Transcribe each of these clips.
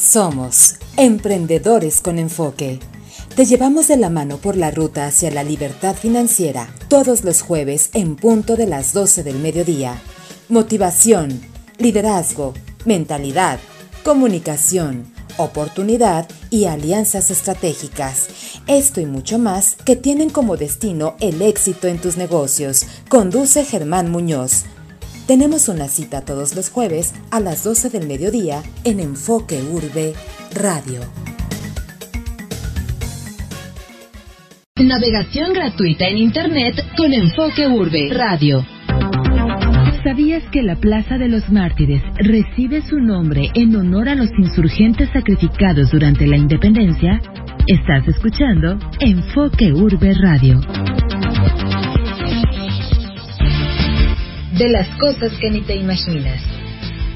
Somos emprendedores con enfoque. Te llevamos de la mano por la ruta hacia la libertad financiera todos los jueves en punto de las 12 del mediodía. Motivación, liderazgo, mentalidad, comunicación, oportunidad y alianzas estratégicas. Esto y mucho más que tienen como destino el éxito en tus negocios. Conduce Germán Muñoz. Tenemos una cita todos los jueves a las 12 del mediodía en Enfoque Urbe Radio. Navegación gratuita en Internet con Enfoque Urbe Radio. ¿Sabías que la Plaza de los Mártires recibe su nombre en honor a los insurgentes sacrificados durante la independencia? Estás escuchando Enfoque Urbe Radio. De las cosas que ni te imaginas.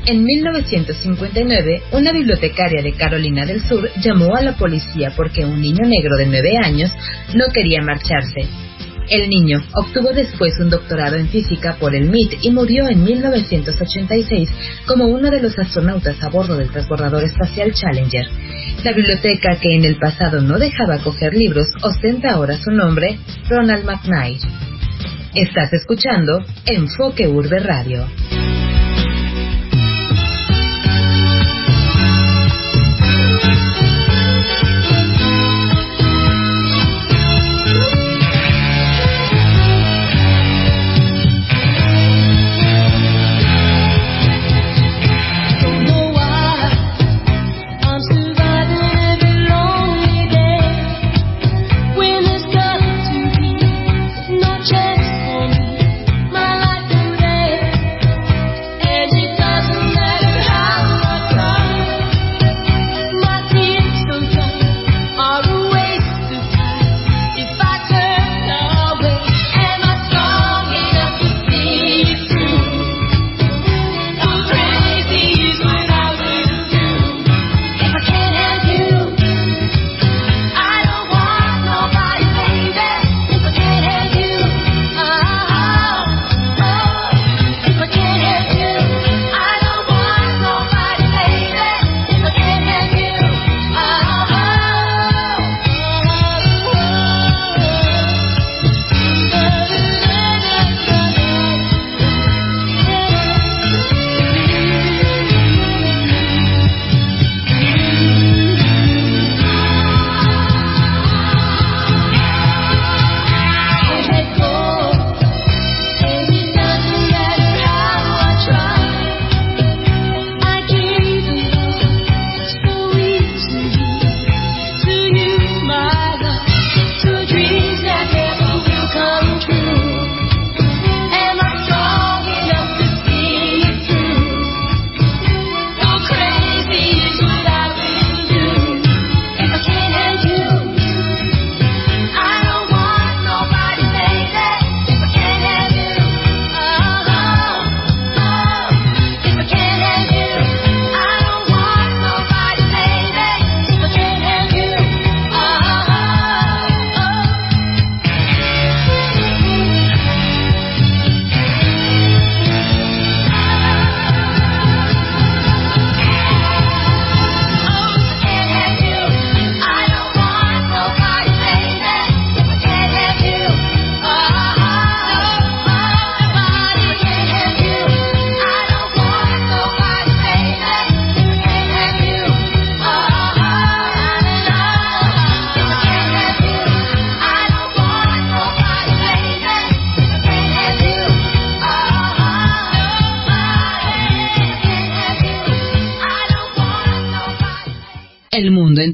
En 1959, una bibliotecaria de Carolina del Sur llamó a la policía porque un niño negro de 9 años no quería marcharse. El niño obtuvo después un doctorado en física por el MIT y murió en 1986 como uno de los astronautas a bordo del transbordador espacial Challenger. La biblioteca que en el pasado no dejaba coger libros ostenta ahora su nombre, Ronald McKnight. Estás escuchando Enfoque Urbe Radio.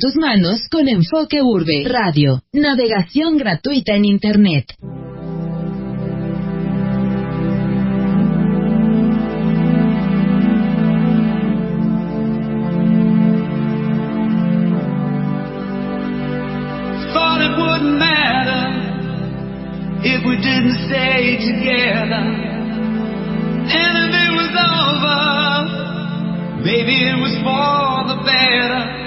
Tus manos con Enfoque Urbe Radio. Navegación gratuita en Internet. If we didn't stay together. And if it was over, maybe it was for the better.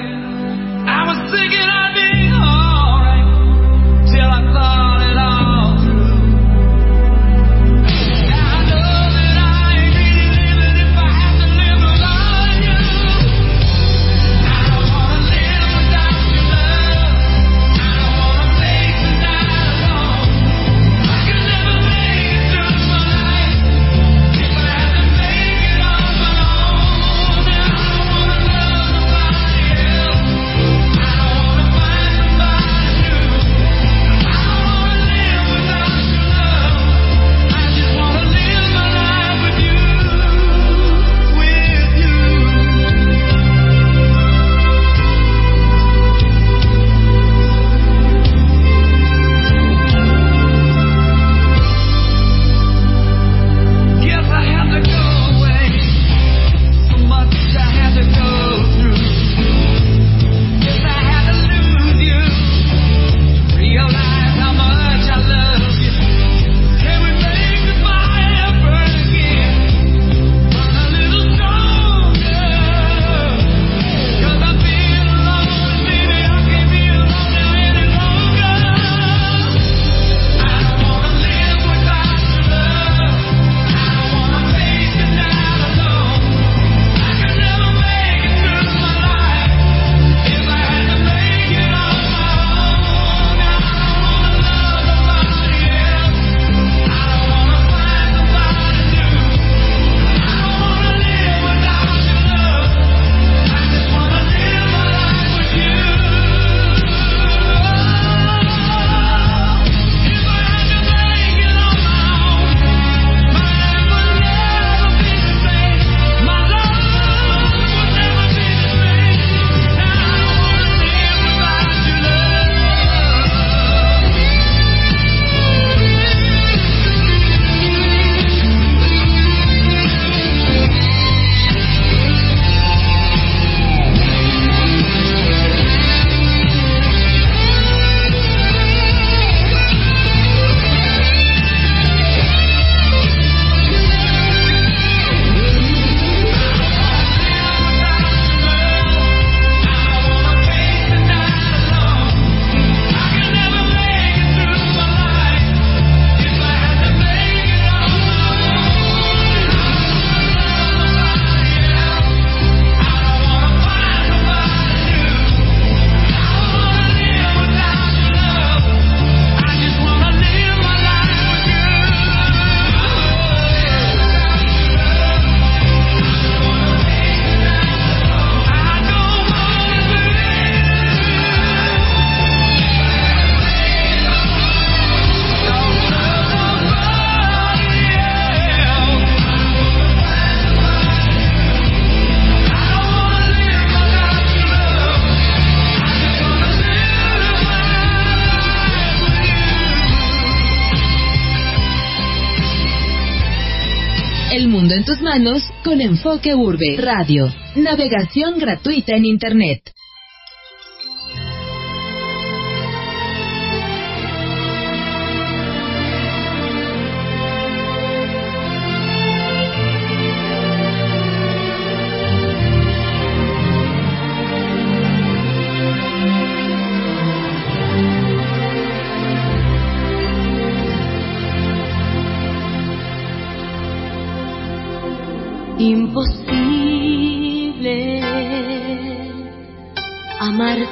Enfoque urbe. Radio. Navegación gratuita en Internet.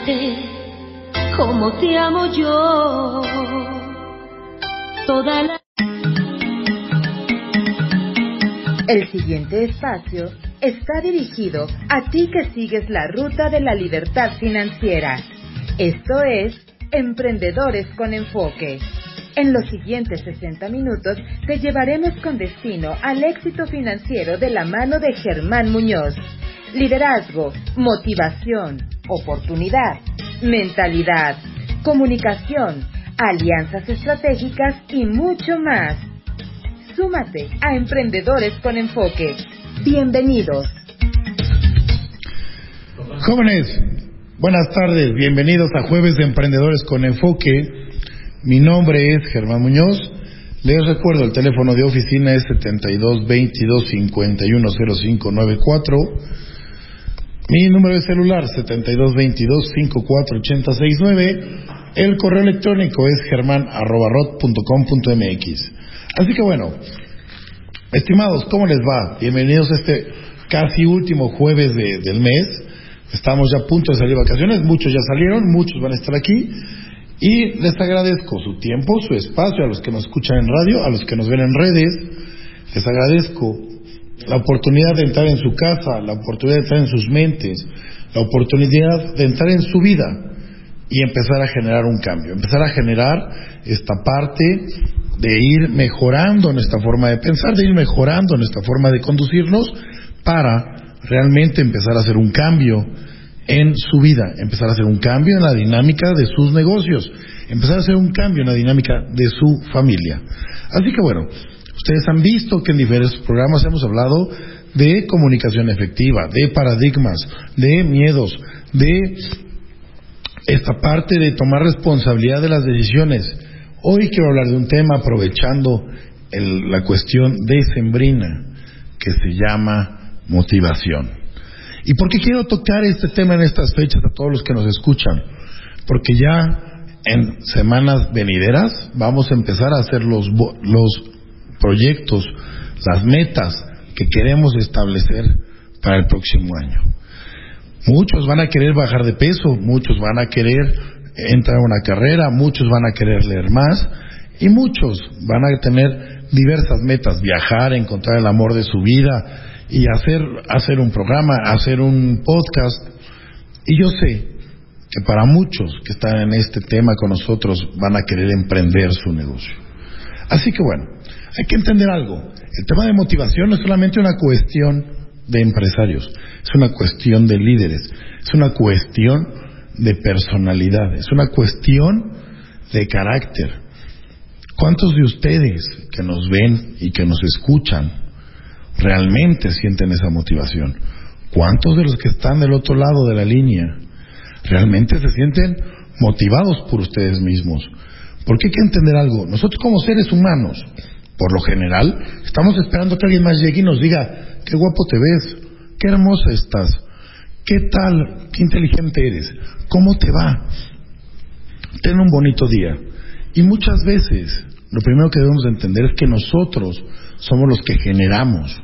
Amarte como te amo yo. Toda la El siguiente espacio está dirigido a ti que sigues la ruta de la libertad financiera. Esto es Emprendedores con Enfoque. En los siguientes 60 minutos te llevaremos con destino al éxito financiero de la mano de Germán Muñoz. Liderazgo, motivación, oportunidad, mentalidad, comunicación, alianzas estratégicas y mucho más. Súmate a Emprendedores con Enfoque. Bienvenidos. Jóvenes, buenas tardes, bienvenidos a Jueves de Emprendedores con Enfoque. Mi nombre es Germán Muñoz. Les recuerdo, el teléfono de oficina es 72 22 51 0594. Mi número de celular 72 22 54 80 69. El correo electrónico es germán.rot.com.mx. Así que bueno, estimados, ¿cómo les va? Bienvenidos a este casi último jueves de- del mes. Estamos ya a punto de salir de vacaciones, muchos ya salieron, muchos van a estar aquí. Y les agradezco su tiempo, su espacio, a los que nos escuchan en radio, a los que nos ven en redes. Les agradezco la oportunidad de entrar en su casa, la oportunidad de entrar en sus mentes, la oportunidad de entrar en su vida y empezar a generar un cambio, empezar a generar esta parte de ir mejorando nuestra forma de pensar, de ir mejorando nuestra forma de conducirnos para realmente empezar a hacer un cambio en su vida, empezar a hacer un cambio en la dinámica de sus negocios, empezar a hacer un cambio en la dinámica de su familia. Así que bueno, ustedes han visto que en diferentes programas hemos hablado de comunicación efectiva, de paradigmas, de miedos, de esta parte de tomar responsabilidad de las decisiones. Hoy quiero hablar de un tema aprovechando la cuestión decembrina que se llama motivación. ¿Y por qué quiero tocar este tema en estas fechas a todos los que nos escuchan? Porque ya en semanas venideras vamos a empezar a hacer los, los proyectos, las metas que queremos establecer para el próximo año. Muchos van a querer bajar de peso, muchos van a querer entrar a una carrera, muchos van a querer leer más y muchos van a tener diversas metas, viajar, encontrar el amor de su vida y hacer, hacer un programa, hacer un podcast. Y yo sé que para muchos que están en este tema con nosotros van a querer emprender su negocio. Así que bueno, hay que entender algo. El tema de motivación no es solamente una cuestión de empresarios, es una cuestión de líderes, es una cuestión de personalidad, es una cuestión de carácter. ¿Cuántos de ustedes que nos ven y que nos escuchan realmente sienten esa motivación? ¿Cuántos de los que están del otro lado de la línea realmente se sienten motivados por ustedes mismos? Porque hay que entender algo. Nosotros como seres humanos, por lo general, estamos esperando que alguien más llegue y nos diga, qué guapo te ves, qué hermosa estás, qué tal, qué inteligente eres, cómo te va, ten un bonito día. Y muchas veces, lo primero que debemos de entender es que nosotros somos los que generamos.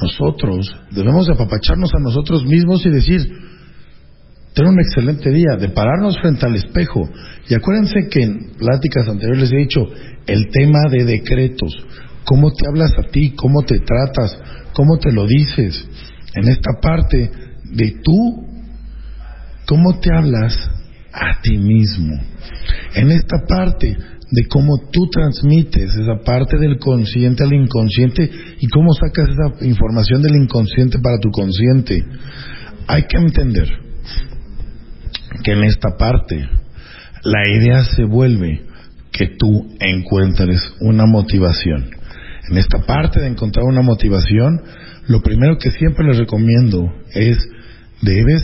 Nosotros debemos de apapacharnos a nosotros mismos y decir, tener un excelente día, de pararnos frente al espejo. Y acuérdense que en pláticas anteriores les he dicho el tema de decretos, cómo te hablas a ti, cómo te tratas, cómo te lo dices. En esta parte de tú, cómo te hablas a ti mismo. En esta parte de cómo tú transmites esa parte del consciente al inconsciente y cómo sacas esa información del inconsciente para tu consciente. Hay que entender que en esta parte la idea se vuelve que tú encuentres una motivación. En esta parte de encontrar una motivación, lo primero que siempre les recomiendo es, debes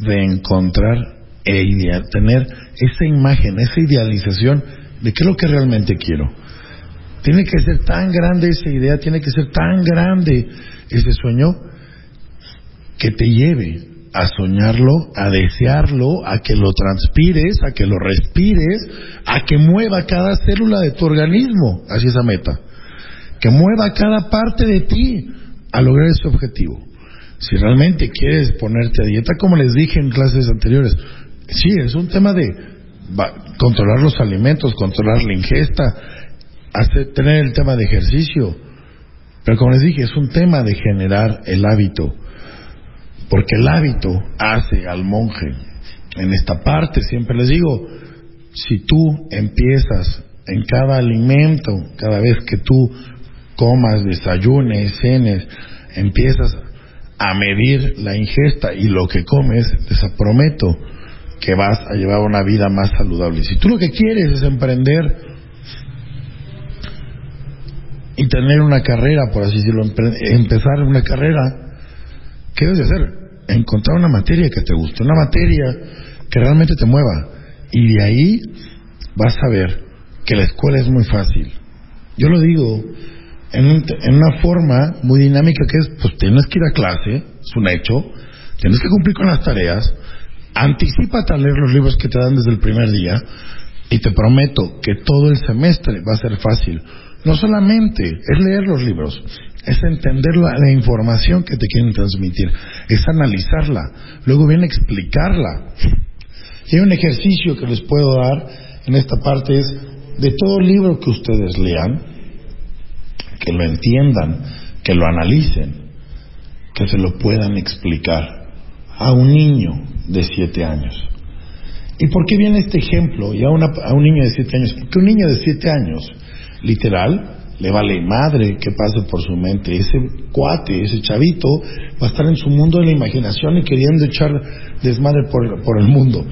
de encontrar e idea, tener esa imagen, esa idealización de qué es lo que realmente quiero. Tiene que ser tan grande esa idea, tiene que ser tan grande ese sueño que te lleve a soñarlo, a desearlo, a que lo transpires, a que lo respires, a que mueva cada célula de tu organismo. Hacia esa meta, que mueva cada parte de ti a lograr ese objetivo. Si realmente quieres ponerte a dieta, como les dije en clases anteriores, sí, es un tema de controlar los alimentos, controlar la ingesta, tener el tema de ejercicio, pero como les dije, es un tema de generar el hábito porque el hábito hace al monje. En esta parte siempre les digo, si tú empiezas en cada alimento, cada vez que tú comas, desayunes, cenes, empiezas a medir la ingesta y lo que comes, les prometo que vas a llevar una vida más saludable. Si tú lo que quieres es emprender y tener una carrera, por así decirlo, empezar una carrera, ¿qué debes hacer? Encontrar una materia que te guste, una materia que realmente te mueva. Y de ahí vas a ver que la escuela es muy fácil. Yo lo digo en, en una forma muy dinámica que es, pues tienes que ir a clase, es un hecho, tienes que cumplir con las tareas, anticipate a leer los libros que te dan desde el primer día y te prometo que todo el semestre va a ser fácil. No solamente es leer los libros, es entender la, información que te quieren transmitir, es analizarla, luego viene explicarla. Y hay un ejercicio que les puedo dar en esta parte es de todo libro que ustedes lean, que lo entiendan, que lo analicen, que se lo puedan explicar a un niño de siete años. ¿Y por qué viene este ejemplo y a, a un niño de siete años? Porque un niño de siete años, literal, le vale madre que pase por su mente. Ese cuate, ese chavito, va a estar en su mundo de la imaginación y queriendo echar desmadre por, por el mundo.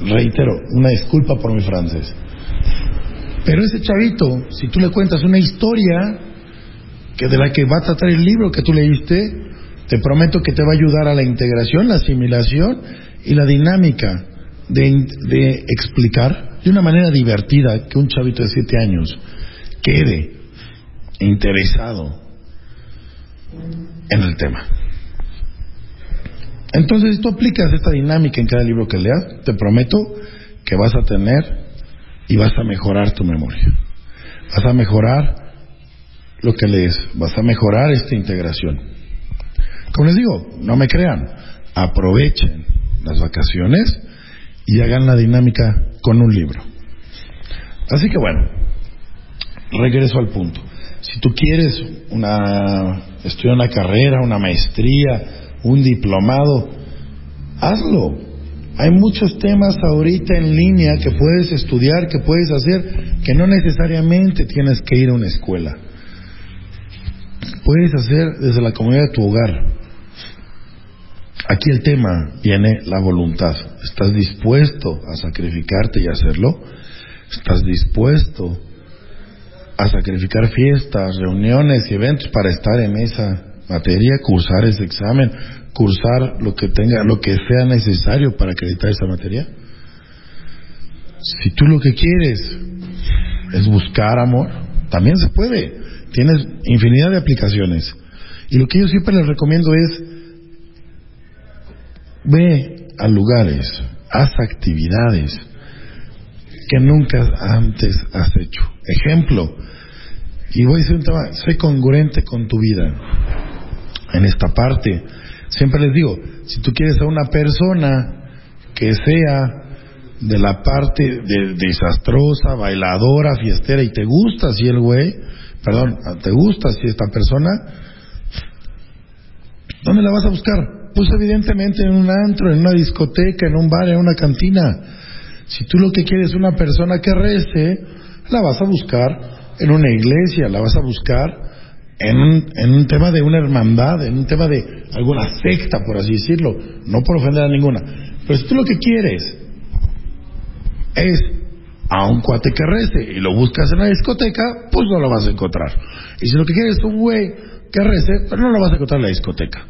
Reitero, una disculpa por mi francés. Pero ese chavito, si tú le cuentas una historia que de la que va a tratar el libro que tú leíste, te prometo que te va a ayudar a la integración, la asimilación y la dinámica de, de explicar de una manera divertida que un chavito de siete años quede interesado en el tema. Entonces, si tú aplicas esta dinámica en cada libro que leas, te prometo que vas a tener y vas a mejorar tu memoria. Vas a mejorar lo que lees, vas a mejorar esta integración. Como les digo, no me crean, aprovechen las vacaciones y hagan la dinámica con un libro. Así que bueno, regreso al punto. Si tú quieres una, estudiar una carrera, una maestría, un diplomado, hazlo. Hay muchos temas ahorita en línea que puedes estudiar, que puedes hacer, que no necesariamente tienes que ir a una escuela. Puedes hacer desde la comunidad de tu hogar. Aquí el tema viene la voluntad. ¿Estás dispuesto a sacrificarte y hacerlo? ¿Estás dispuesto a sacrificar fiestas, reuniones y eventos para estar en esa materia, cursar ese examen, cursar lo que tenga, lo que sea necesario para acreditar esa materia? Si tú lo que quieres es buscar amor, también se puede. Tienes infinidad de aplicaciones. Y lo que yo siempre les recomiendo es ve a lugares, haz actividades que nunca antes has hecho. Ejemplo, y voy a decir un tema, soy congruente con tu vida. En esta parte, siempre les digo, si tú quieres a una persona que sea de la parte de, desastrosa, bailadora, fiestera, y te gusta si el güey, perdón, te gusta si esta persona, ¿dónde la vas a buscar? Pues evidentemente en un antro, en una discoteca, en un bar, en una cantina. Si tú lo que quieres es una persona que rece, la vas a buscar en una iglesia, la vas a buscar en un, en un tema de una hermandad, en un tema de alguna secta, por así decirlo, no por ofender a ninguna. Pero si tú lo que quieres es a un cuate que rece y lo buscas en la discoteca, pues no lo vas a encontrar. Y si lo que quieres es un güey que rece, pero no lo vas a encontrar en la discoteca.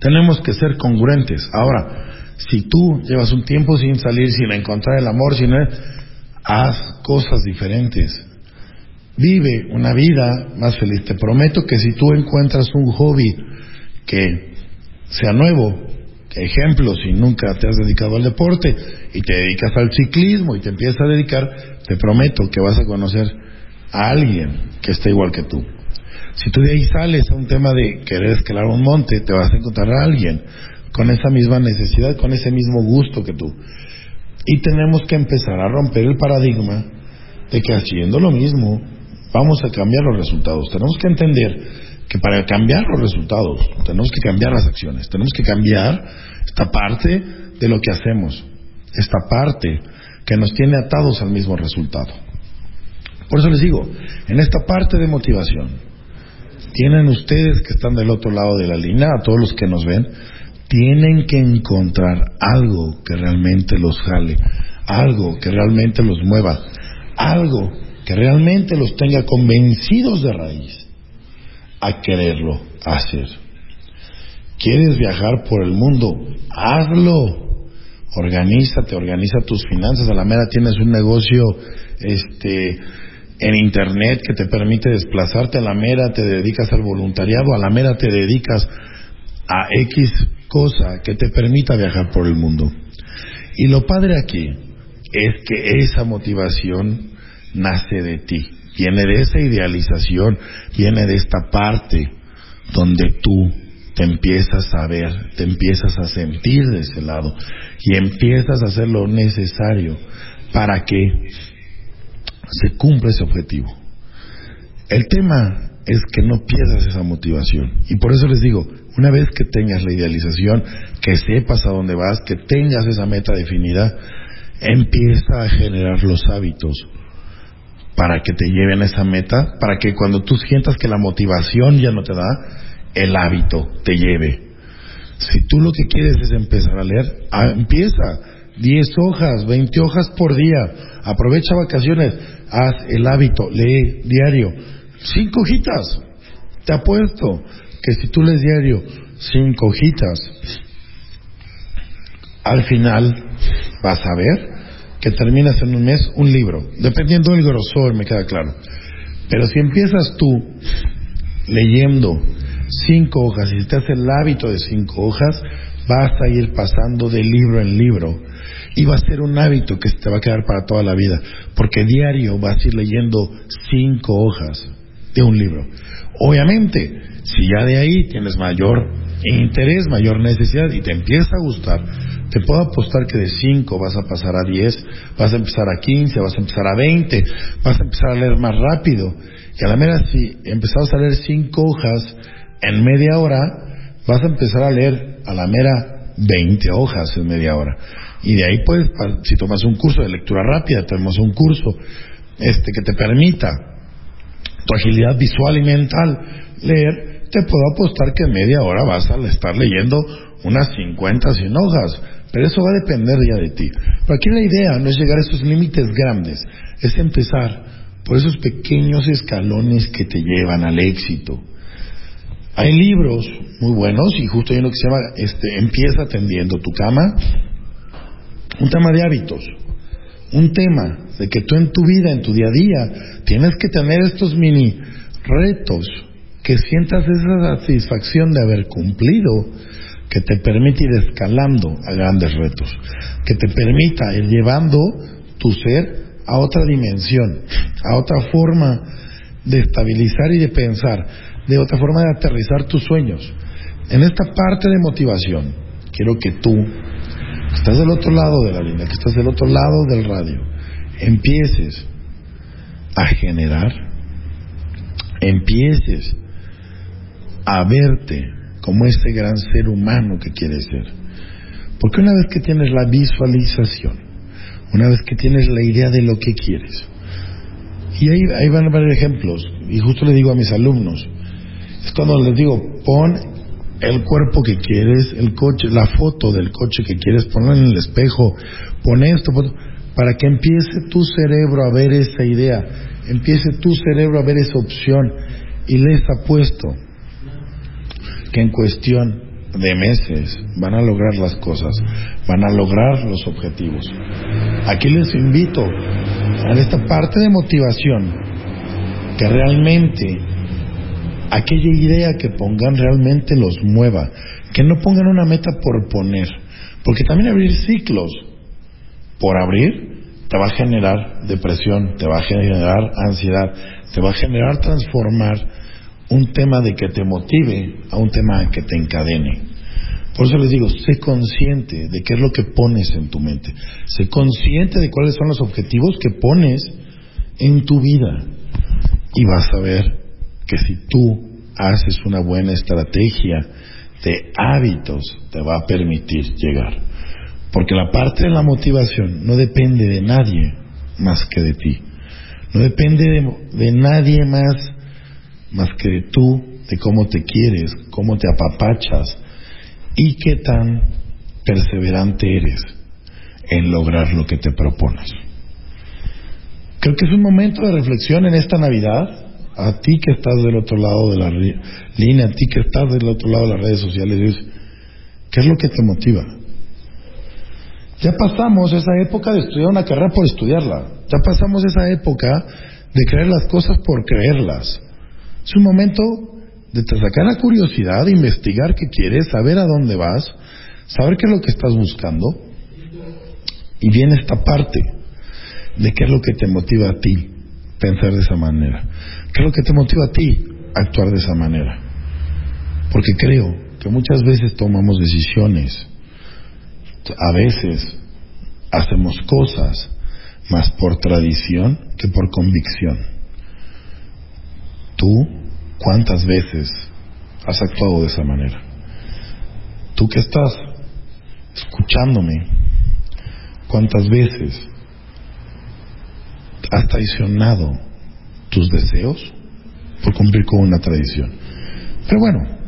Tenemos que ser congruentes. Ahora, si tú llevas un tiempo sin salir, sin encontrar el amor, sin haz cosas diferentes. Vive una vida más feliz. Te prometo que si tú encuentras un hobby que sea nuevo, ejemplo, si nunca te has dedicado al deporte y te dedicas al ciclismo y te empiezas a dedicar, te prometo que vas a conocer a alguien que esté igual que tú. Si tú de ahí sales a un tema de querer escalar un monte, te vas a encontrar a alguien con esa misma necesidad, con ese mismo gusto que tú. Y tenemos que empezar a romper el paradigma de que haciendo lo mismo vamos a cambiar los resultados. Tenemos que entender que para cambiar los resultados tenemos que cambiar las acciones, tenemos que cambiar esta parte de lo que hacemos, esta parte que nos tiene atados al mismo resultado. Por eso les digo, en esta parte de motivación, tienen ustedes que están del otro lado de la línea, a todos los que nos ven, tienen que encontrar algo que realmente los jale, algo que realmente los mueva, algo que realmente los tenga convencidos de raíz a quererlo hacer. ¿Quieres viajar por el mundo? Hazlo. Organízate, organiza tus finanzas. A la mera tienes un negocio este, en internet que te permite desplazarte. A la mera te dedicas al voluntariado. A la mera te dedicas a X cosa que te permita viajar por el mundo. Y lo padre aquí es que esa motivación nace de ti, viene de esa idealización, viene de esta parte donde tú te empiezas a ver, te empiezas a sentir de ese lado y empiezas a hacer lo necesario para que se cumpla ese objetivo. El tema es que no pierdas esa motivación y por eso les digo, una vez que tengas la idealización, que sepas a dónde vas, que tengas esa meta definida, empieza a generar los hábitos para que te lleven a esa meta, para que cuando tú sientas que la motivación ya no te da, el hábito te lleve. Si tú lo que quieres es empezar a leer, ah, empieza. 10 hojas, 20 hojas por día. Aprovecha vacaciones, haz el hábito, lee diario. Cinco hojitas. Te apuesto que si tú lees diario cinco hojitas, al final vas a ver que terminas en un mes un libro, dependiendo del grosor, me queda claro. Pero si empiezas tú leyendo cinco hojas y te haces el hábito de cinco hojas, vas a ir pasando de libro en libro y va a ser un hábito que te va a quedar para toda la vida, porque diario vas a ir leyendo cinco hojas de un libro. Obviamente, si ya de ahí tienes mayor interés, mayor necesidad y te empieza a gustar, te puedo apostar que de 5 vas a pasar a 10, vas a empezar a 15, vas a empezar a 20, vas a empezar a leer más rápido. Y a la mera, si empezamos a leer 5 hojas en media hora, vas a empezar a leer a la mera 20 hojas en media hora. Y de ahí puedes, si tomas un curso de lectura rápida, tomas un curso este que te permita tu agilidad visual y mental leer, te puedo apostar que media hora vas a estar leyendo unas 50, 100 hojas. Pero eso va a depender ya de ti. Pero aquí la idea no es llegar a esos límites grandes, es empezar por esos pequeños escalones que te llevan al éxito. Hay libros muy buenos y justo hay uno que se llama este, Empieza atendiendo tu cama. Un tema de hábitos. Un tema de que tú en tu vida, en tu día a día, tienes que tener estos mini retos, que sientas esa satisfacción de haber cumplido que te permite ir escalando a grandes retos, que te permita ir llevando tu ser a otra dimensión, a otra forma de estabilizar y de pensar, de otra forma de aterrizar tus sueños. En esta parte de motivación, quiero que tú, que estás del otro lado de la línea, que estás del otro lado del radio, empieces a generar, empieces a verte como ese gran ser humano que quieres ser. Porque una vez que tienes la visualización, una vez que tienes la idea de lo que quieres, y ahí, ahí van a ver ejemplos, y justo le digo a mis alumnos, es cuando les digo, pon el cuerpo que quieres, el coche, la foto del coche que quieres, ponlo en el espejo, pon esto, para que empiece tu cerebro a ver esa idea, empiece tu cerebro a ver esa opción, Y les apuesto que en cuestión de meses van a lograr las cosas, van a lograr los objetivos. Aquí les invito a esta parte de motivación, que realmente aquella idea que pongan realmente los mueva, que no pongan una meta por poner, porque también abrir ciclos por abrir te va a generar depresión, te va a generar ansiedad, te va a generar transformar un tema de que te motive a un tema que te encadene. Por eso les digo, sé consciente de qué es lo que pones en tu mente. Sé consciente de cuáles son los objetivos que pones en tu vida. Y vas a ver que si tú haces una buena estrategia de hábitos, te va a permitir llegar. Porque la parte de la motivación no depende de nadie más que de ti. No depende de, nadie más más que de tú, de cómo te quieres, cómo te apapachas y qué tan perseverante eres en lograr lo que te propones. Creo que es un momento de reflexión en esta Navidad. A ti que estás del otro lado de la línea, a ti que estás del otro lado de las redes sociales, ¿qué es lo que te motiva? Ya pasamos esa época de estudiar una carrera por estudiarla. Ya pasamos esa época de creer las cosas por creerlas. Es un momento de te sacar la curiosidad, investigar qué quieres, saber a dónde vas, saber qué es lo que estás buscando. Y viene esta parte de qué es lo que te motiva a ti pensar de esa manera. ¿Qué es lo que te motiva a ti actuar de esa manera? Porque creo que muchas veces tomamos decisiones a veces hacemos cosas más por tradición que por convicción. ¿Tú cuántas veces has actuado de esa manera? Tú que estás escuchándome, ¿cuántas veces has traicionado tus deseos por cumplir con una tradición? Pero bueno,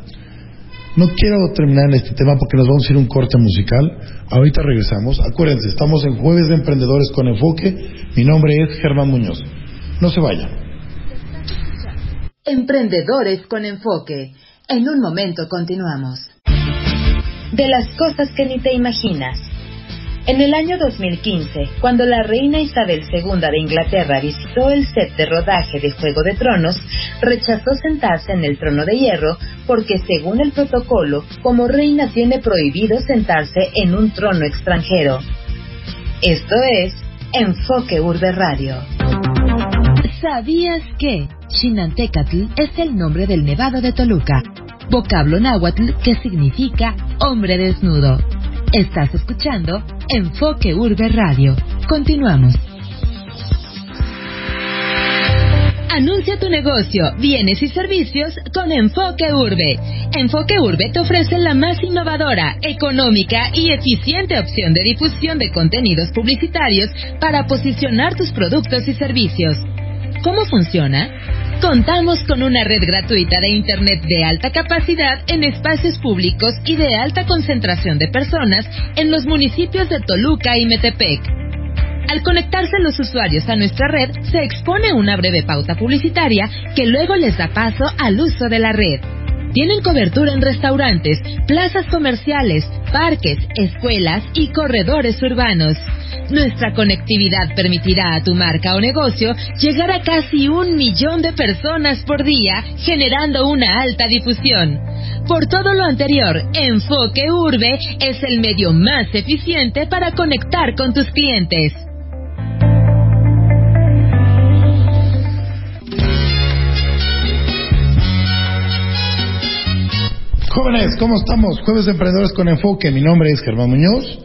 no quiero terminar en este tema porque nos vamos a ir un corte musical. Ahorita regresamos. Acuérdense, estamos en Jueves de Emprendedores con Enfoque. Mi nombre es Germán Muñoz. No se vayan. Emprendedores con Enfoque. En un momento continuamos. De las cosas que ni te imaginas. En el año 2015, cuando la reina Isabel II de Inglaterra visitó el set de rodaje de Juego de Tronos, rechazó sentarse en el trono de hierro porque según el protocolo, como reina tiene prohibido sentarse en un trono extranjero. Esto es Enfoque Urbe Radio. ¿Sabías que Chinantecatl es el nombre del Nevado de Toluca, vocablo náhuatl que significa hombre desnudo? Estás escuchando Enfoque Urbe Radio. Continuamos. Anuncia tu negocio, bienes y servicios con Enfoque Urbe. Enfoque Urbe te ofrece la más innovadora, económica y eficiente opción de difusión de contenidos publicitarios para posicionar tus productos y servicios. ¿Cómo funciona? Contamos con una red gratuita de Internet de alta capacidad en espacios públicos y de alta concentración de personas en los municipios de Toluca y Metepec. Al conectarse los usuarios a nuestra red, se expone una breve pauta publicitaria que luego les da paso al uso de la red. Tienen cobertura en restaurantes, plazas comerciales, parques, escuelas y corredores urbanos. Nuestra conectividad permitirá a tu marca o negocio llegar a casi un millón de personas por día, generando una alta difusión. Por todo lo anterior, Enfoque Urbe es el medio más eficiente para conectar con tus clientes. Jóvenes, ¿cómo estamos? Jueves de Emprendedores con Enfoque. Mi nombre es Germán Muñoz.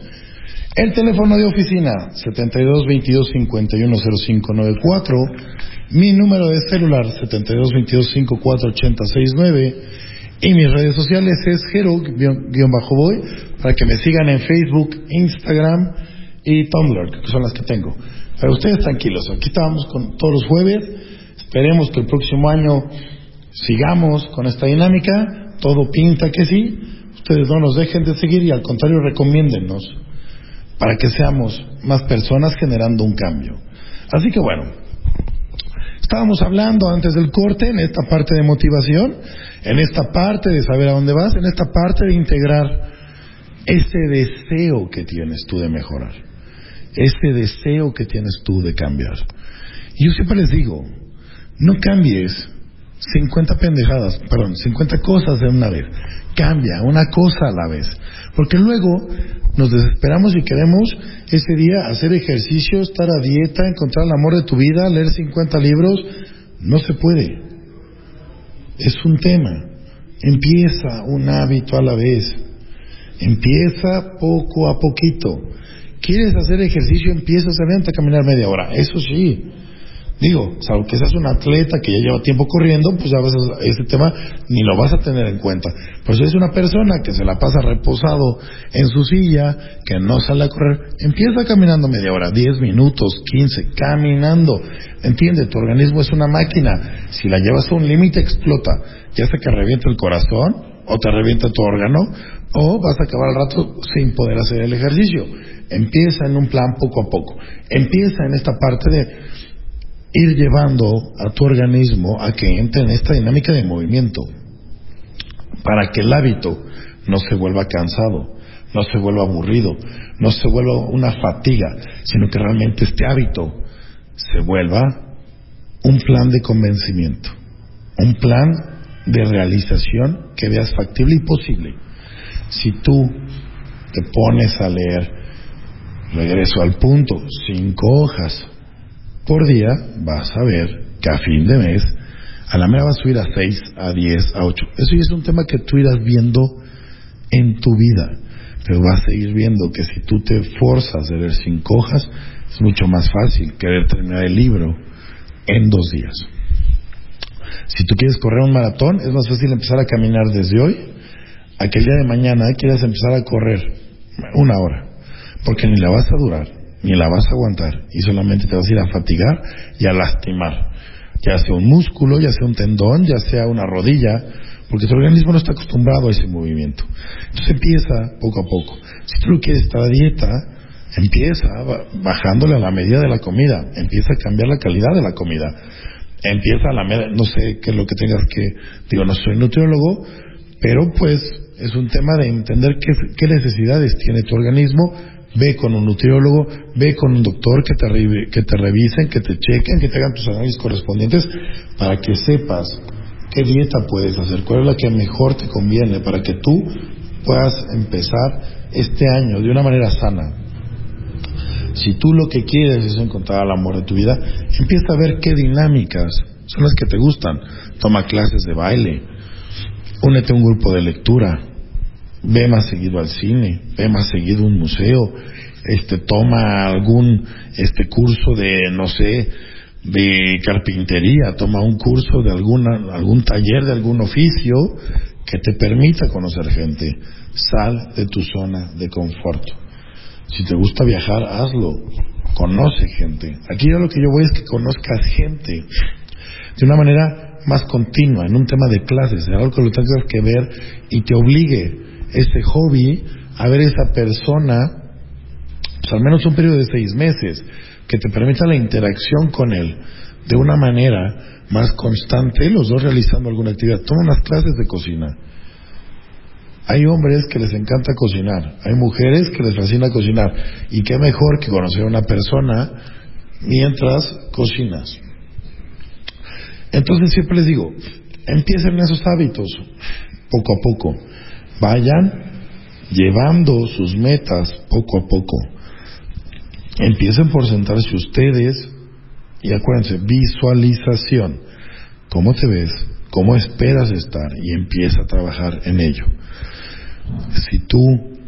El teléfono de oficina 72 22 51 0594. Mi número de celular 72 22 54 80 69. Y mis redes sociales es Jero-Boy para que me sigan en Facebook, Instagram y Tumblr, que son las que tengo. Pero ustedes tranquilos, aquí estamos con todos los jueves. Esperemos que el próximo año sigamos con esta dinámica todo pinta que sí, ustedes no nos dejen de seguir y al contrario recomiéndennos para que seamos más personas generando un cambio. Así que bueno, Estábamos hablando antes del corte en esta parte de motivación, en esta parte de saber a dónde vas, en esta parte de integrar ese deseo que tienes tú de mejorar, ese deseo que tienes tú de cambiar. Y yo siempre les digo, no cambies 50 pendejadas, perdón, 50 cosas de una vez. Cambia una cosa a la vez. Porque luego nos desesperamos y queremos ese día hacer ejercicio, estar a dieta, encontrar el amor de tu vida, leer 50 libros. No se puede. Es un tema. Empieza un hábito a la vez. Empieza poco a poquito. ¿Quieres hacer ejercicio? Empieza a caminar media hora. Eso sí. Digo, salvo que seas un atleta que ya lleva tiempo corriendo, pues a veces ese tema ni lo vas a tener en cuenta. Pero si es una persona que se la pasa reposado en su silla, que no sale a correr, empieza caminando media hora, 10 minutos, 15, caminando. Entiende, tu organismo es una máquina. Si la llevas a un límite, explota. Ya sea que revienta el corazón, o te revienta tu órgano, o vas a acabar al rato sin poder hacer el ejercicio. Empieza en un plan poco a poco. Empieza en esta parte de ir llevando a tu organismo a que entre en esta dinámica de movimiento para que el hábito no se vuelva cansado, no se vuelva aburrido, no se vuelva una fatiga, sino que realmente este hábito se vuelva un plan de convencimiento, un plan de realización que veas factible y posible. Si tú te pones a leer, regreso al punto, cinco hojas, por día, vas a ver que a fin de mes, a la mera vas a subir a 6, a 10, a 8. Eso ya es un tema que tú irás viendo en tu vida. Pero vas a ir viendo que si tú te forzas a leer cinco hojas, es mucho más fácil querer terminar el libro en dos días. Si tú quieres correr un maratón, es más fácil empezar a caminar desde hoy a que el día de mañana quieras empezar a correr una hora, porque ni la vas a durar, ni la vas a aguantar y solamente te vas a ir a fatigar y a lastimar, ya sea un músculo, ya sea un tendón, ya sea una rodilla, porque tu organismo no está acostumbrado a ese movimiento. Entonces empieza poco a poco. Si tú quieres estar a dieta, empieza bajándole a la medida de la comida, empieza a cambiar la calidad de la comida, empieza a la medida, no sé qué es lo que tengas que, digo, no soy nutriólogo, pero pues es un tema de entender qué, qué necesidades tiene tu organismo Ve con un nutriólogo, ve con un doctor que te, que te revisen, que te chequen, que te hagan tus análisis correspondientes para que sepas qué dieta puedes hacer, cuál es la que mejor te conviene para que tú puedas empezar este año de una manera sana. Si tú lo que quieres es encontrar el amor de tu vida, empieza a ver qué dinámicas son las que te gustan. Toma clases de baile, únete a un grupo de lectura, ve más seguido al cine, ve más seguido un museo, este toma algún este curso de no sé, de carpintería, toma un curso de alguna algún taller de algún oficio que te permita conocer gente. Sal de tu zona de confort. Si te gusta viajar, hazlo. Conoce gente. Aquí lo que yo voy es que conozcas gente de una manera más continua, en un tema de clases, algo que lo tengas que ver y te obligue ese hobby a ver esa persona, pues al menos un periodo de seis meses, que te permita la interacción con él de una manera más constante, los dos realizando alguna actividad. Toma unas clases de cocina. Hay hombres que les encanta cocinar, hay mujeres que les fascina cocinar, y qué mejor que conocer a una persona mientras cocinas. Entonces siempre les digo, empiecen esos hábitos, poco a poco vayan llevando sus metas poco a poco. Empiecen por sentarse ustedes y acuérdense, visualización. ¿Cómo te ves? ¿Cómo esperas estar? Y empieza a trabajar en ello. Si tú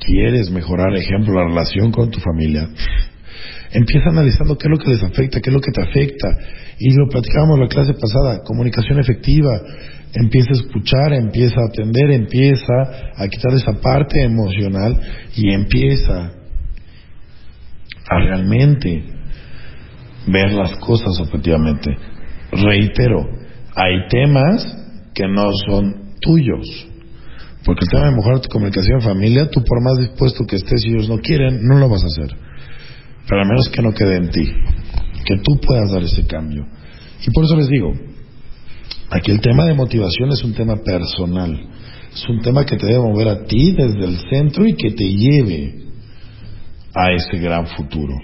quieres mejorar, ejemplo, la relación con tu familia, empieza analizando qué es lo que les afecta, qué es lo que te afecta. Y lo platicábamos la clase pasada, comunicación efectiva, empieza a escuchar, empieza a atender, empieza a quitar esa parte emocional y empieza a realmente ver las cosas objetivamente. Reitero, hay temas que no son tuyos. Porque el tema de mejorar tu comunicación en familia, tú por más dispuesto que estés y ellos no quieren, no lo vas a hacer. Pero al menos que no quede en ti. que tú puedas dar ese cambio. Y por eso les digo, aquí el tema de motivación es un tema personal, es un tema que te debe mover a ti desde el centro y que te lleve a ese gran futuro.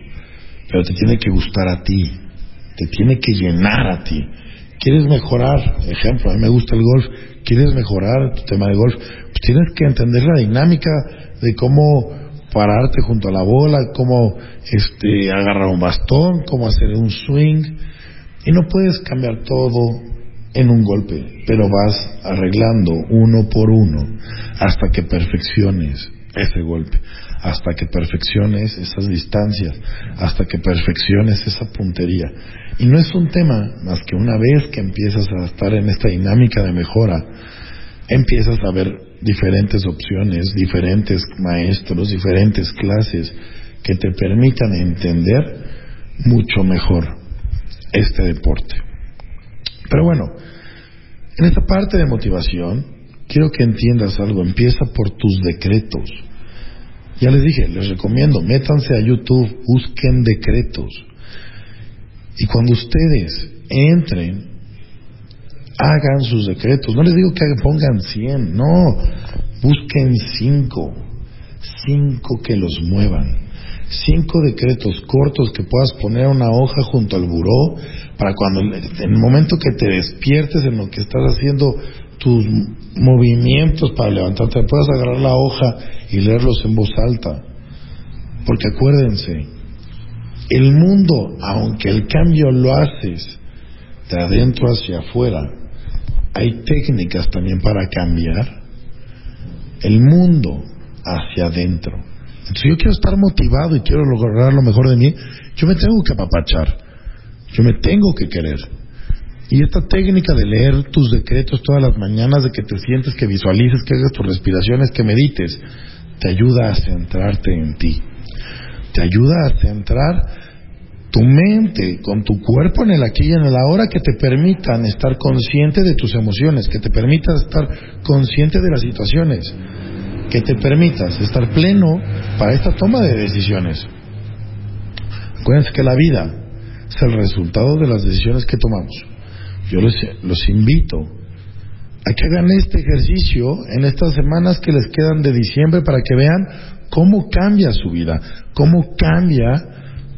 Pero te tiene que gustar a ti, te tiene que llenar a ti. ¿Quieres mejorar? Ejemplo, a mí me gusta el golf. ¿Quieres mejorar tu tema de golf? Pues tienes que entender la dinámica de cómo pararte junto a la bola, cómo este, agarrar un bastón, cómo hacer un swing. Y no puedes cambiar todo en un golpe, pero vas arreglando uno por uno hasta que perfecciones ese golpe, hasta que perfecciones esas distancias, hasta que perfecciones esa puntería. Y no es un tema más que una vez que empiezas a estar en esta dinámica de mejora, empiezas a ver diferentes opciones, diferentes maestros, diferentes clases que te permitan entender mucho mejor este deporte. Pero bueno, en esta parte de motivación, quiero que entiendas algo. Empieza por tus decretos. Ya les dije, les recomiendo, métanse a YouTube, busquen decretos. Y cuando ustedes entren, hagan sus decretos. No les digo que pongan 100, no. Busquen cinco, cinco que los muevan. Cinco decretos cortos que puedas poner una hoja junto al buró para cuando en el momento que te despiertes en lo que estás haciendo tus movimientos para levantarte, puedas agarrar la hoja y leerlos en voz alta. Porque acuérdense, el mundo, aunque el cambio lo haces de adentro hacia afuera, hay técnicas también para cambiar el mundo hacia adentro. Entonces yo quiero estar motivado y quiero lograr lo mejor de mí, yo me tengo que apapachar, yo me tengo que querer. Y esta técnica de leer tus decretos todas las mañanas, de que te sientes, que visualices, que hagas tus respiraciones, que medites, te ayuda a centrarte en ti. Te ayuda a centrar tu mente con tu cuerpo en el aquí y en el ahora que te permitan estar consciente de tus emociones, que te permitan estar consciente de las situaciones, que te permitas estar pleno para esta toma de decisiones. Acuérdense que la vida es el resultado de las decisiones que tomamos. Yo los, los invito a que hagan este ejercicio en estas semanas que les quedan de diciembre para que vean cómo cambia su vida, cómo cambia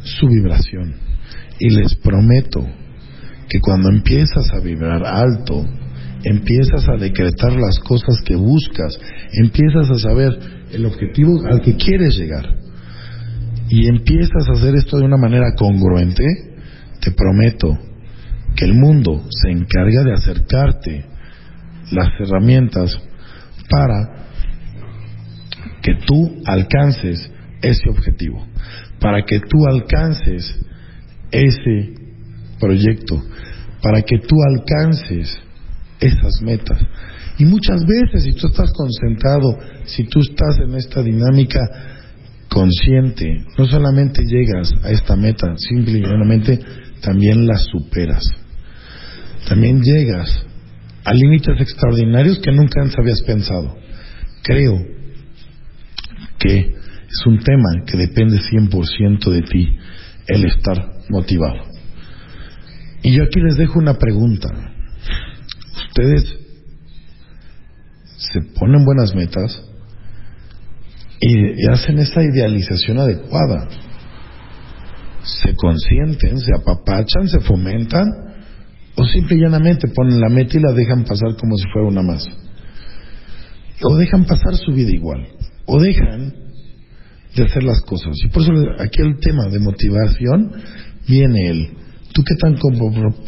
su vibración. Y les prometo que cuando empiezas a vibrar alto, empiezas a decretar las cosas que buscas, empiezas a saber el objetivo al que quieres llegar. Y empiezas a hacer esto de una manera congruente, te prometo que el mundo se encarga de acercarte las herramientas para que tú alcances ese objetivo, para que tú alcances ese proyecto, para que tú alcances esas metas. Y muchas veces, si tú estás concentrado, si tú estás en esta dinámica consciente, no solamente llegas a esta meta, simplemente también la superas. También llegas a límites extraordinarios que nunca antes habías pensado. Creo que es un tema que depende 100% de ti, el estar motivado. Y yo aquí les dejo una pregunta. Ustedes se ponen buenas metas y, hacen esa idealización adecuada. Se consienten, se apapachan, se fomentan o simple y llanamente ponen la meta y la dejan pasar como si fuera una más. O dejan pasar su vida igual. O dejan de hacer las cosas. Y por eso aquí el tema de motivación viene el, ¿tú qué tan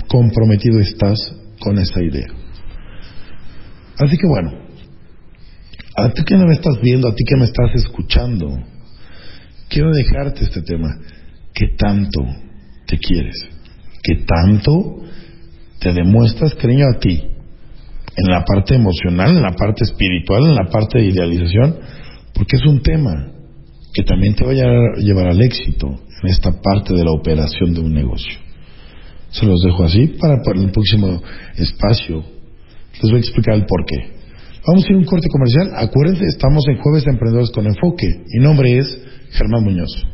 comprometido estás con esa idea? Así que bueno, a ti que me estás viendo, a ti que me estás escuchando, quiero dejarte este tema. ¿Qué tanto te quieres? ¿Qué tanto te demuestras cariño a ti? En la parte emocional, en la parte espiritual, en la parte de idealización, porque es un tema que también te va a llevar al éxito en esta parte de la operación de un negocio. Se los dejo así para, para el próximo espacio. Les voy a explicar el por qué. Vamos a ir a un corte comercial. Acuérdense, estamos en Jueves de Emprendedores con Enfoque. Mi nombre es Germán Muñoz.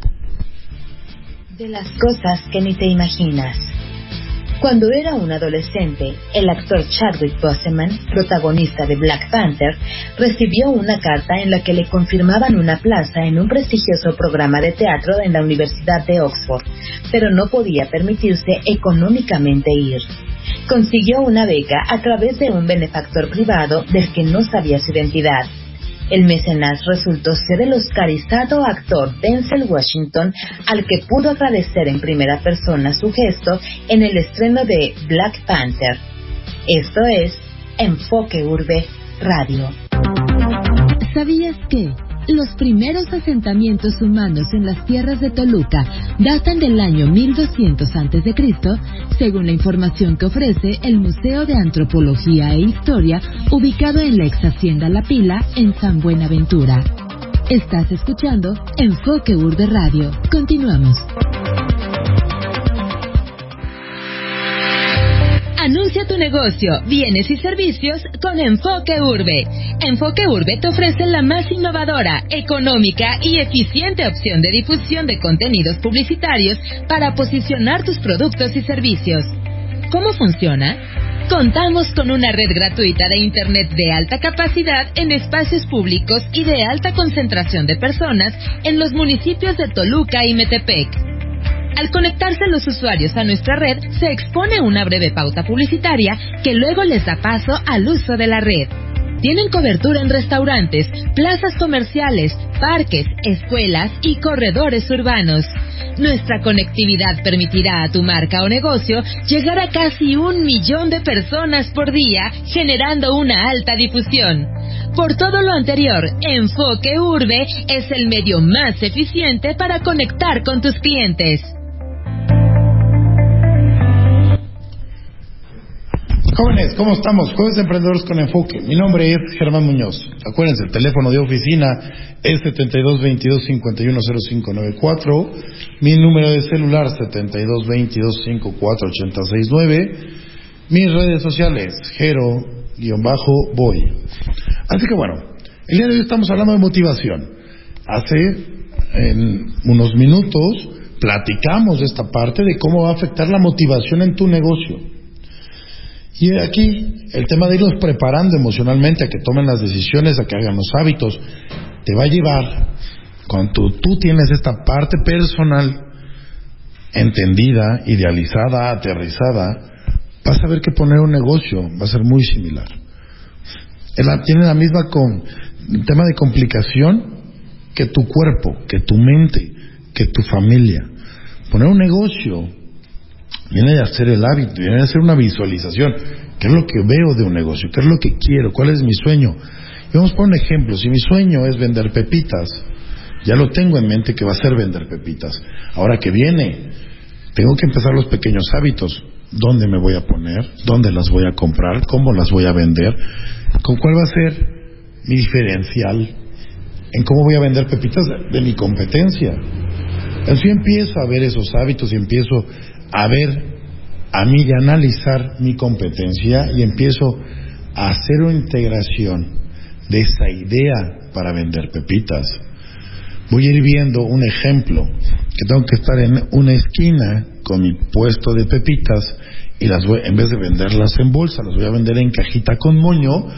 De las cosas que ni te imaginas. Cuando era un adolescente, el actor Chadwick Boseman, protagonista de Black Panther, recibió una carta en la que le confirmaban una plaza en un prestigioso programa de teatro en la Universidad de Oxford, pero no podía permitirse económicamente ir. Consiguió una beca a través de un benefactor privado del que no sabía su identidad el mecenas resultó ser el oscarizado actor Denzel Washington, al que pudo agradecer en primera persona su gesto en el estreno de Black Panther. Esto es Enfoque Urbe Radio. ¿Sabías que? Los primeros asentamientos humanos en las tierras de Toluca datan del año 1200 a.C., según la información que ofrece el Museo de Antropología e Historia, ubicado en la ex hacienda La Pila, en San Buenaventura. Estás escuchando Enfoque Urbe Radio. Continuamos. Anuncia tu negocio, bienes y servicios con Enfoque Urbe. Enfoque Urbe te ofrece la más innovadora, económica y eficiente opción de difusión de contenidos publicitarios para posicionar tus productos y servicios. ¿Cómo funciona? Contamos con una red gratuita de Internet de alta capacidad en espacios públicos y de alta concentración de personas en los municipios de Toluca y Metepec. Al conectarse los usuarios a nuestra red, se expone una breve pauta publicitaria que luego les da paso al uso de la red. Tienen cobertura en restaurantes, plazas comerciales, parques, escuelas y corredores urbanos. Nuestra conectividad permitirá a tu marca o negocio llegar a casi un millón de personas por día, generando una alta difusión. Por todo lo anterior, Enfoque Urbe es el medio más eficiente para conectar con tus clientes. Jóvenes, ¿cómo estamos? De Emprendedores con Enfoque. Mi nombre es Germán Muñoz. Acuérdense, el teléfono de oficina es 7222-510594. Mi número de celular 7222-548069. Mis redes sociales, Jero-Boy. Así que bueno, el día de hoy estamos hablando de motivación. Hace en unos minutos platicamos de esta parte de cómo va a afectar la motivación en tu negocio. Y aquí el tema de irlos preparando emocionalmente a que tomen las decisiones, a que hagan los hábitos, te va a llevar, cuando tú, tienes esta parte personal entendida, idealizada, aterrizada, vas a ver que poner un negocio va a ser muy similar. Tiene la misma con, tema de complicación que tu cuerpo, que tu mente, que tu familia. Poner un negocio Viene de hacer el hábito, viene de hacer una visualización. ¿Qué es lo que veo de un negocio? ¿Qué es lo que quiero? ¿Cuál es mi sueño? Y vamos a poner un ejemplo. Si mi sueño es vender pepitas, ya lo tengo en mente que va a ser vender pepitas. Ahora que viene, tengo que empezar los pequeños hábitos. ¿Dónde me voy a poner? ¿Dónde las voy a comprar? ¿Cómo las voy a vender? ¿Con cuál va a ser mi diferencial? ¿En cómo voy a vender pepitas de, mi competencia? Así empiezo a ver esos hábitos y empiezo a ver a mí y analizar mi competencia y empiezo a hacer una integración de esa idea para vender pepitas. Voy a ir viendo un ejemplo, que tengo que estar en una esquina con mi puesto de pepitas y las voy, en vez de venderlas en bolsa, las voy a vender en cajita con moño,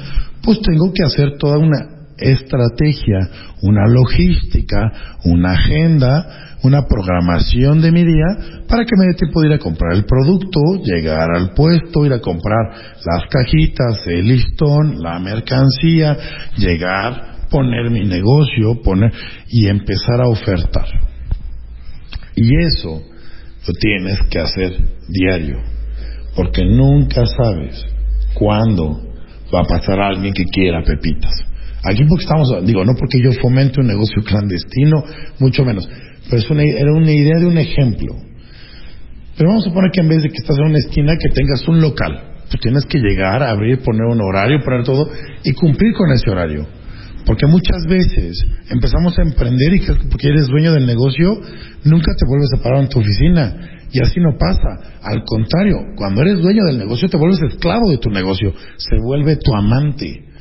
pues tengo que hacer toda una estrategia, una logística, una agenda, una programación de mi día para que me dé tiempo de ir a comprar el producto, llegar al puesto, ir a comprar las cajitas, el listón, la mercancía, llegar, poner mi negocio, poner y empezar a ofertar. Y eso lo tienes que hacer diario, porque nunca sabes cuándo va a pasar alguien que quiera pepitas. Aquí porque estamos, digo, no porque yo fomente un negocio clandestino, mucho menos, pero una, era una idea de un ejemplo. Pero vamos a poner que en vez de que estás en una esquina, que tengas un local. Tú tienes que llegar, abrir, poner un horario, poner todo y cumplir con ese horario. Porque muchas veces empezamos a emprender y que porque eres dueño del negocio, nunca te vuelves a parar en tu oficina. Y así no pasa. Al contrario, cuando eres dueño del negocio, te vuelves esclavo de tu negocio. Se vuelve tu amante.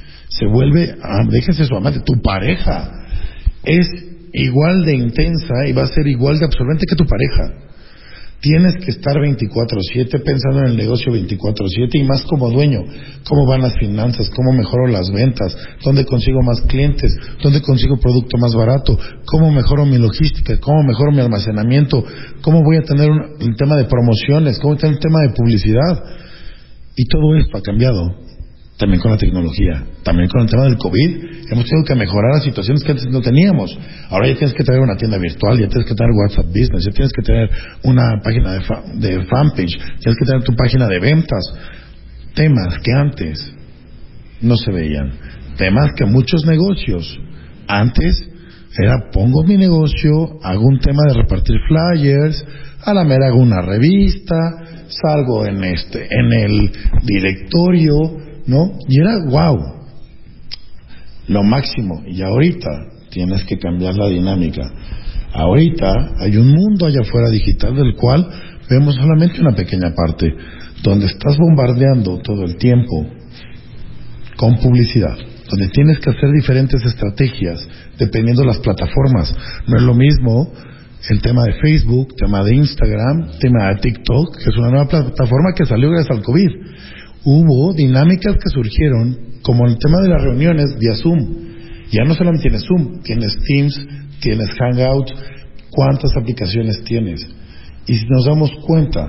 Se vuelve, ah, déjese su amante, tu pareja. Es igual de intensa y va a ser igual de absorbente que tu pareja. Tienes que estar 24/7 pensando en el negocio 24/7 y más como dueño. ¿Cómo van las finanzas? ¿Cómo mejoro las ventas? ¿Dónde consigo más clientes? ¿Dónde consigo producto más barato? ¿Cómo mejoro mi logística? ¿Cómo mejoro mi almacenamiento? ¿Cómo voy a tener un, el tema de promociones? ¿Cómo voy a tener el tema de publicidad? Y todo esto ha cambiado también con la tecnología, también con el tema del COVID, hemos tenido que mejorar las situaciones que antes no teníamos. Ahora ya tienes que tener una tienda virtual, ya tienes que tener WhatsApp Business, ya tienes que tener una página de, fa de fanpage, tienes que tener tu página de ventas. Temas que antes no se veían. Temas que muchos negocios antes era pongo mi negocio, hago un tema de repartir flyers, a la mera hago una revista, salgo en este, en el directorio, ¿no? Y era wow, lo máximo. Y ahorita tienes que cambiar la dinámica. Ahorita hay un mundo allá afuera digital del cual vemos solamente una pequeña parte, donde estás bombardeando todo el tiempo con publicidad, donde tienes que hacer diferentes estrategias dependiendo de las plataformas. No es lo mismo el tema de Facebook, tema de Instagram, tema de TikTok, que es una nueva plataforma que salió gracias al COVID hubo dinámicas que surgieron, como el tema de las reuniones vía Zoom. Ya no solamente tienes Zoom, tienes Teams, tienes Hangout, cuántas aplicaciones tienes. Y si nos damos cuenta,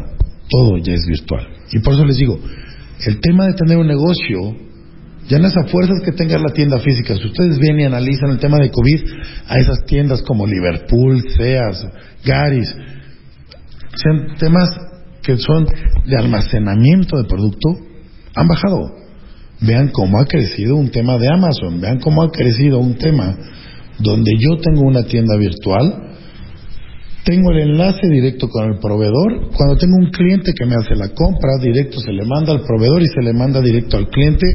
todo ya es virtual. Y por eso les digo, el tema de tener un negocio, ya no es a fuerzas que tengas la tienda física. Si ustedes vienen y analizan el tema de COVID, a esas tiendas como Liverpool, Seas, Garis, sean temas que son de almacenamiento de producto, han bajado. Vean cómo ha crecido un tema de Amazon, vean cómo ha crecido un tema donde yo tengo una tienda virtual, tengo el enlace directo con el proveedor, cuando tengo un cliente que me hace la compra, directo se le manda al proveedor y se le manda directo al cliente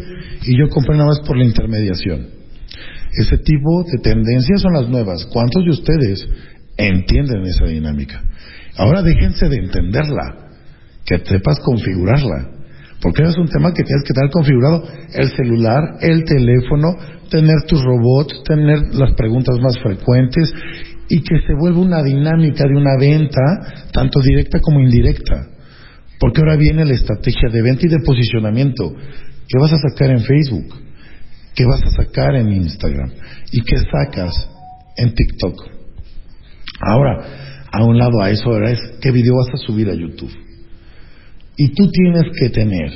y yo compré nada más por la intermediación. Ese tipo de tendencias son las nuevas. ¿Cuántos de ustedes entienden esa dinámica? Ahora déjense de entenderla, que sepas configurarla. Porque es un tema que tienes que tener configurado el celular, el teléfono, tener tus robots, tener las preguntas más frecuentes y que se vuelva una dinámica de una venta, tanto directa como indirecta. Porque ahora viene la estrategia de venta y de posicionamiento. ¿Qué vas a sacar en Facebook? ¿Qué vas a sacar en Instagram? ¿Y qué sacas en TikTok? Ahora, a un lado a eso ahora qué video vas a subir a YouTube. Y tú tienes que tener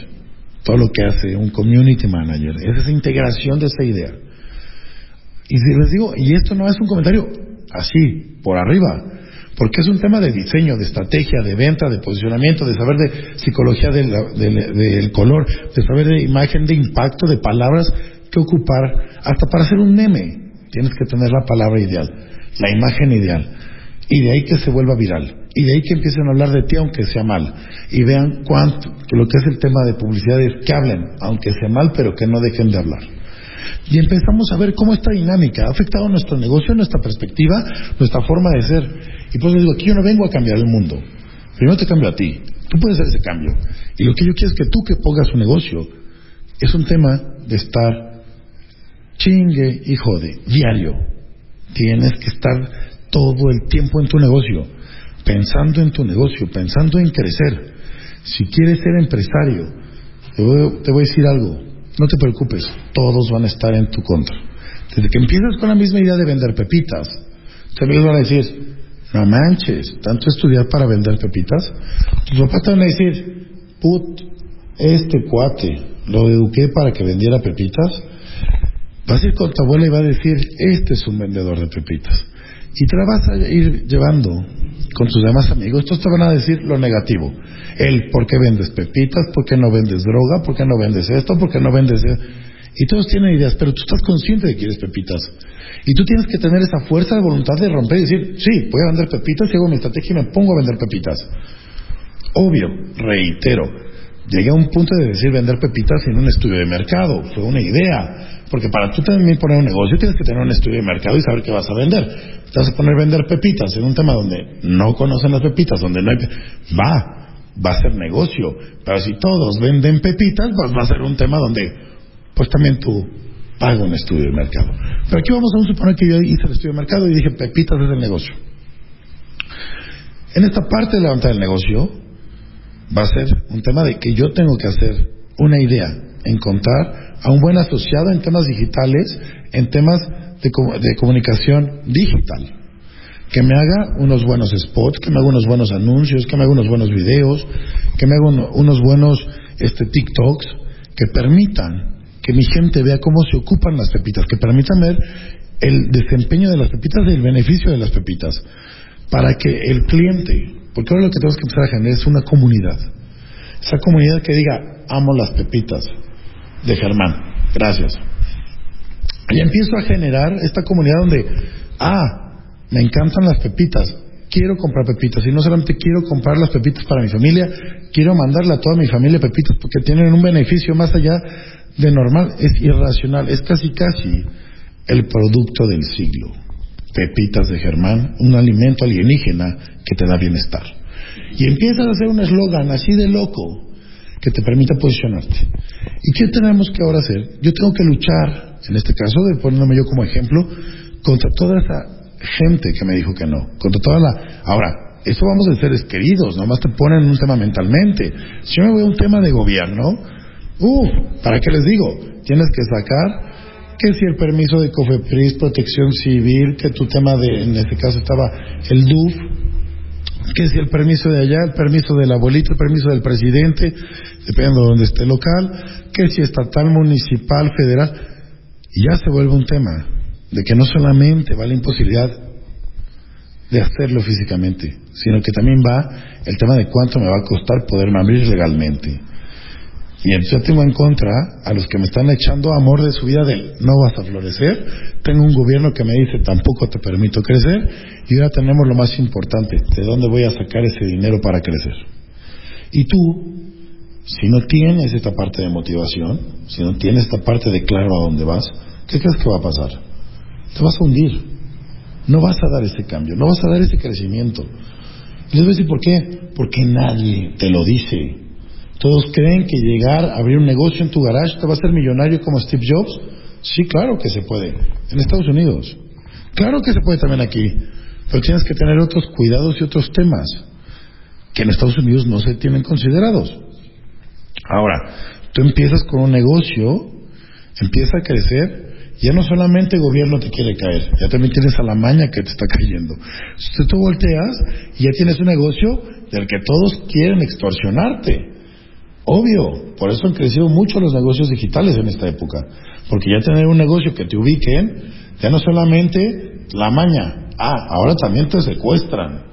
todo lo que hace un community manager, es esa integración de esa idea. Y si les digo, y esto no es un comentario así, por arriba, porque es un tema de diseño, de estrategia, de venta, de posicionamiento, de saber de psicología del, del color, de saber de imagen, de impacto, de palabras que ocupar, hasta para hacer un meme, tienes que tener la palabra ideal, la imagen ideal, y de ahí que se vuelva viral. Y de ahí que empiecen a hablar de ti aunque sea mal. Y vean cuánto, lo que es el tema de publicidad es que hablen, aunque sea mal, pero que no dejen de hablar. Y empezamos a ver cómo esta dinámica ha afectado nuestro negocio, nuestra perspectiva, nuestra forma de ser. Y pues les digo, aquí yo no vengo a cambiar el mundo. Primero te cambio a ti. Tú puedes hacer ese cambio. Y lo que yo quiero es que tú que pongas un negocio. Es un tema de estar chingue y jode, diario. Tienes que estar todo el tiempo en tu negocio pensando en tu negocio, pensando en crecer. Si quieres ser empresario, te voy, a decir algo, no te preocupes, todos van a estar en tu contra. Desde que empiezas con la misma idea de vender pepitas, te van a decir, no manches, tanto estudiar para vender pepitas. Tus papás te van a decir, put, este cuate, lo eduqué para que vendiera pepitas. Vas a ir con tu abuela y va a decir, este es un vendedor de pepitas. Y te la vas a ir llevando con tus demás amigos, todos te van a decir lo negativo. El por qué vendes pepitas, por qué no vendes droga, por qué no vendes esto, por qué no vendes... E-". Y todos tienen ideas, pero tú estás consciente de que quieres pepitas. Y tú tienes que tener esa fuerza de voluntad de romper y decir, sí, voy a vender pepitas y hago mi estrategia y me pongo a vender pepitas. Obvio, reitero, llegué a un punto de decir vender pepitas en un estudio de mercado, fue una idea, porque para tú también poner un negocio tienes que tener un estudio de mercado y saber qué vas a vender. Te vas a poner vender pepitas en un tema donde no conocen las pepitas, donde no hay... Va, va a ser negocio. Pero si todos venden pepitas, pues va a ser un tema donde pues también tú pagas un estudio de mercado. Pero aquí vamos a suponer que yo hice el estudio de mercado y dije pepitas es el negocio. En esta parte de levantar el negocio va a ser un tema de que yo tengo que hacer una idea, encontrar a un buen asociado en temas digitales, en temas de, de comunicación digital que me haga unos buenos spots, que me haga unos buenos anuncios, que me haga unos buenos videos, que me haga unos buenos este, TikToks, que permitan que mi gente vea cómo se ocupan las pepitas, que permitan ver el desempeño de las pepitas y el beneficio de las pepitas, para que el cliente, porque ahora lo que tenemos que empezar a generar es una comunidad, esa comunidad que diga, amo las pepitas de Germán, gracias. Y empiezo a generar esta comunidad donde, ah, me encantan las pepitas, quiero comprar pepitas. Y no solamente quiero comprar las pepitas para mi familia, quiero mandarle a toda mi familia pepitas porque tienen un beneficio más allá de normal, es irracional, es casi casi el producto del siglo. Pepitas de Germán, un alimento alienígena que te da bienestar. Y empiezas a hacer un eslogan así de loco que te permita posicionarte. ¿Y qué tenemos que ahora hacer? Yo tengo que luchar, en este caso, de poniéndome yo como ejemplo, contra toda esa gente que me dijo que no. Contra toda la... Ahora, eso vamos de seres queridos, nomás te ponen un tema mentalmente. Si yo me voy a un tema de gobierno, uh, ¿para qué les digo? Tienes que sacar que si el permiso de COFEPRIS, protección civil, que tu tema de, en este caso estaba el DUF, que si el permiso de allá, el permiso del abuelito, el permiso del presidente, depende de donde esté local, que si estatal, municipal, federal, y ya se vuelve un tema de que no solamente va la imposibilidad de hacerlo físicamente, sino que también va el tema de cuánto me va a costar poderme abrir legalmente. Y yo tengo en contra a los que me están echando amor de su vida del no vas a florecer. Tengo un gobierno que me dice tampoco te permito crecer. Y ahora tenemos lo más importante, de dónde voy a sacar ese dinero para crecer. Y tú, si no tienes esta parte de motivación, si no tienes esta parte de claro a dónde vas, ¿qué crees que va a pasar? te vas a hundir. No vas a dar ese cambio, no vas a dar ese crecimiento. Y les voy a decir por qué. Porque nadie te lo dice. Todos creen que llegar a abrir un negocio en tu garage te va a hacer millonario como Steve Jobs. Sí, claro que se puede. En Estados Unidos. Claro que se puede también aquí. Pero tienes que tener otros cuidados y otros temas que en Estados Unidos no se tienen considerados. Ahora, tú empiezas con un negocio, empieza a crecer ya no solamente el gobierno te quiere caer, ya también tienes a la maña que te está cayendo. Si tú volteas y ya tienes un negocio del que todos quieren extorsionarte. Obvio, por eso han crecido mucho los negocios digitales en esta época. Porque ya tener un negocio que te ubiquen, ya no solamente la maña, ah, ahora también te secuestran.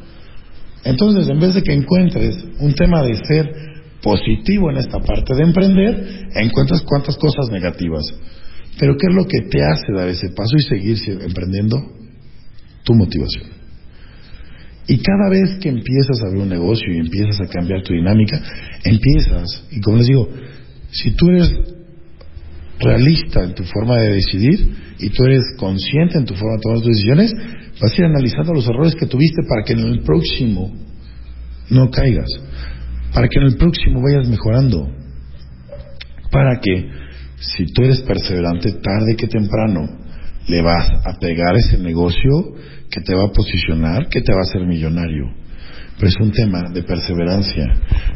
Entonces, en vez de que encuentres un tema de ser positivo en esta parte de emprender, encuentras cuantas cosas negativas. Pero ¿qué es lo que te hace dar ese paso y seguir emprendiendo? Tu motivación. Y cada vez que empiezas a abrir un negocio y empiezas a cambiar tu dinámica, empiezas, y como les digo, si tú eres realista en tu forma de decidir y tú eres consciente en tu forma de tomar tus decisiones, vas a ir analizando los errores que tuviste para que en el próximo no caigas, para que en el próximo vayas mejorando, para que si tú eres perseverante, tarde que temprano le vas a pegar ese negocio que te va a posicionar, que te va a hacer millonario. Pero es un tema de perseverancia.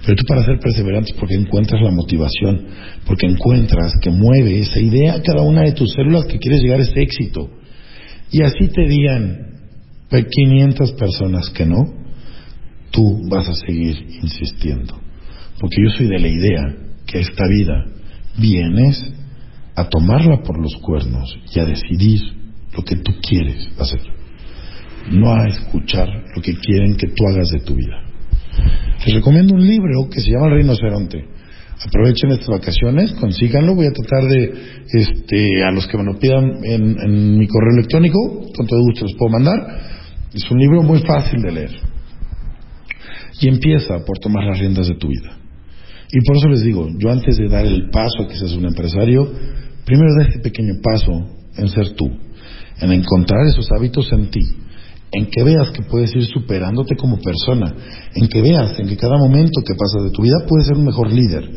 Pero tú para ser perseverante porque encuentras la motivación, porque encuentras que mueve esa idea a cada una de tus células que quieres llegar a ese éxito. Y así te digan 500 personas que no, tú vas a seguir insistiendo. Porque yo soy de la idea que esta vida vienes a tomarla por los cuernos y a decidir lo que tú quieres hacer, no a escuchar lo que quieren que tú hagas de tu vida. Les recomiendo un libro que se llama El Rinoceronte. Aprovechen estas vacaciones, consíganlo. Voy a tratar de, este, a los que me lo pidan en, mi correo electrónico, con todo gusto los puedo mandar. Es un libro muy fácil de leer. Y empieza por tomar las riendas de tu vida. Y por eso les digo, yo antes de dar el paso a que seas un empresario, primero da este pequeño paso en ser tú, en encontrar esos hábitos en ti, en que veas que puedes ir superándote como persona, en que veas en que cada momento que pasa de tu vida puedes ser un mejor líder,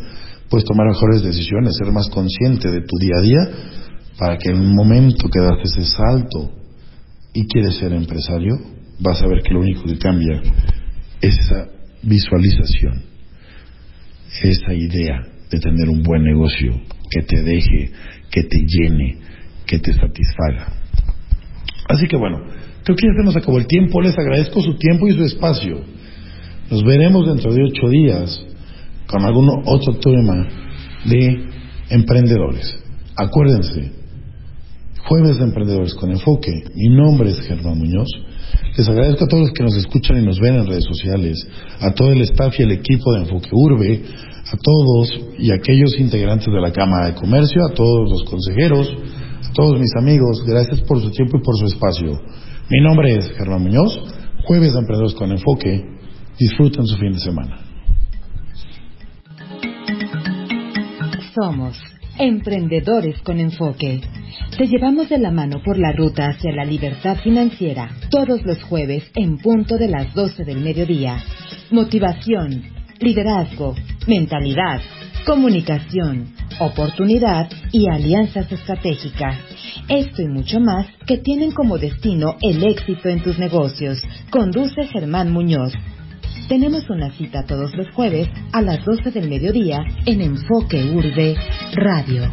puedes tomar mejores decisiones, ser más consciente de tu día a día, para que en un momento que das ese salto y quieres ser empresario, vas a ver que lo único que cambia esa visualización, esa idea de tener un buen negocio que te deje, que te llene, que te satisfaga. Así que bueno, creo que ya se nos acabó el tiempo, les agradezco su tiempo y su espacio. Nos veremos dentro de ocho días con algún otro tema de emprendedores. Acuérdense, jueves de emprendedores con enfoque. Mi nombre es Germán Muñoz. Les agradezco a todos los que nos escuchan y nos ven en redes sociales, a todo el staff y el equipo de Enfoque Urbe, a todos y aquellos integrantes de la Cámara de Comercio, a todos los consejeros, a todos mis amigos, gracias por su tiempo y por su espacio. Mi nombre es Germán Muñoz, jueves de Emprendedores con Enfoque. Disfruten su fin de semana. Somos Emprendedores con Enfoque. Te llevamos de la mano por la ruta hacia la libertad financiera todos los jueves en punto de las 12 del mediodía. Motivación, liderazgo, mentalidad, comunicación, oportunidad y alianzas estratégicas. Esto y mucho más que tienen como destino el éxito en tus negocios. Conduce Germán Muñoz. Tenemos una cita todos los jueves a las 12 del mediodía en Enfoque Urbe Radio.